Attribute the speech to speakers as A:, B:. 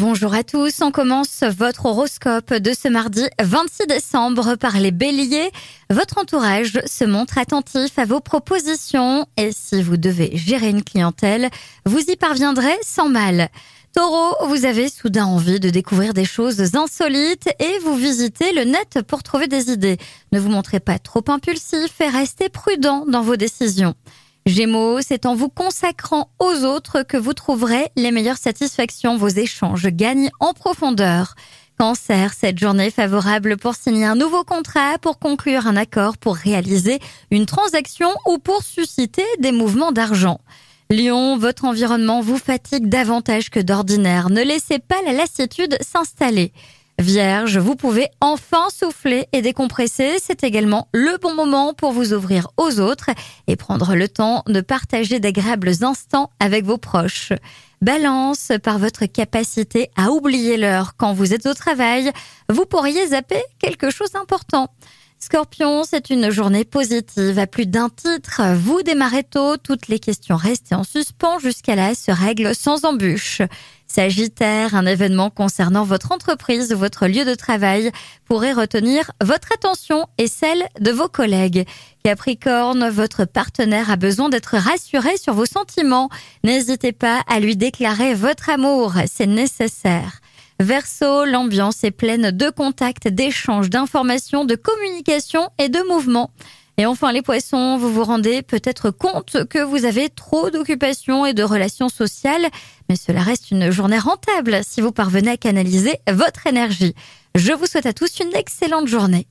A: Bonjour à tous, on commence votre horoscope de ce mardi 26 décembre par les béliers. Votre entourage se montre attentif à vos propositions et si vous devez gérer une clientèle, vous y parviendrez sans mal. Taureau, vous avez soudain envie de découvrir des choses insolites et vous visitez le net pour trouver des idées. Ne vous montrez pas trop impulsif et restez prudent dans vos décisions. Gémeaux, c'est en vous consacrant aux autres que vous trouverez les meilleures satisfactions. Vos échanges gagnent en profondeur. Cancer, cette journée favorable pour signer un nouveau contrat, pour conclure un accord, pour réaliser une transaction ou pour susciter des mouvements d'argent. Lion, votre environnement vous fatigue davantage que d'ordinaire. Ne laissez pas la lassitude s'installer. Vierge, vous pouvez enfin souffler et décompresser. C'est également le bon moment pour vous ouvrir aux autres et prendre le temps de partager d'agréables instants avec vos proches. Balance, par votre capacité à oublier l'heure quand vous êtes au travail, vous pourriez zapper quelque chose d'important. Scorpion, c'est une journée positive à plus d'un titre. Vous démarrez tôt, toutes les questions restées en suspens jusqu'à là se règlent sans embûche. Sagittaire, un événement concernant votre entreprise ou votre lieu de travail pourrait retenir votre attention et celle de vos collègues. Capricorne, votre partenaire a besoin d'être rassuré sur vos sentiments. N'hésitez pas à lui déclarer votre amour, c'est nécessaire. Verso, l'ambiance est pleine de contacts, d'échanges, d'informations, de communication et de mouvements. Et enfin, les poissons, vous vous rendez peut-être compte que vous avez trop d'occupations et de relations sociales, mais cela reste une journée rentable si vous parvenez à canaliser votre énergie. Je vous souhaite à tous une excellente journée.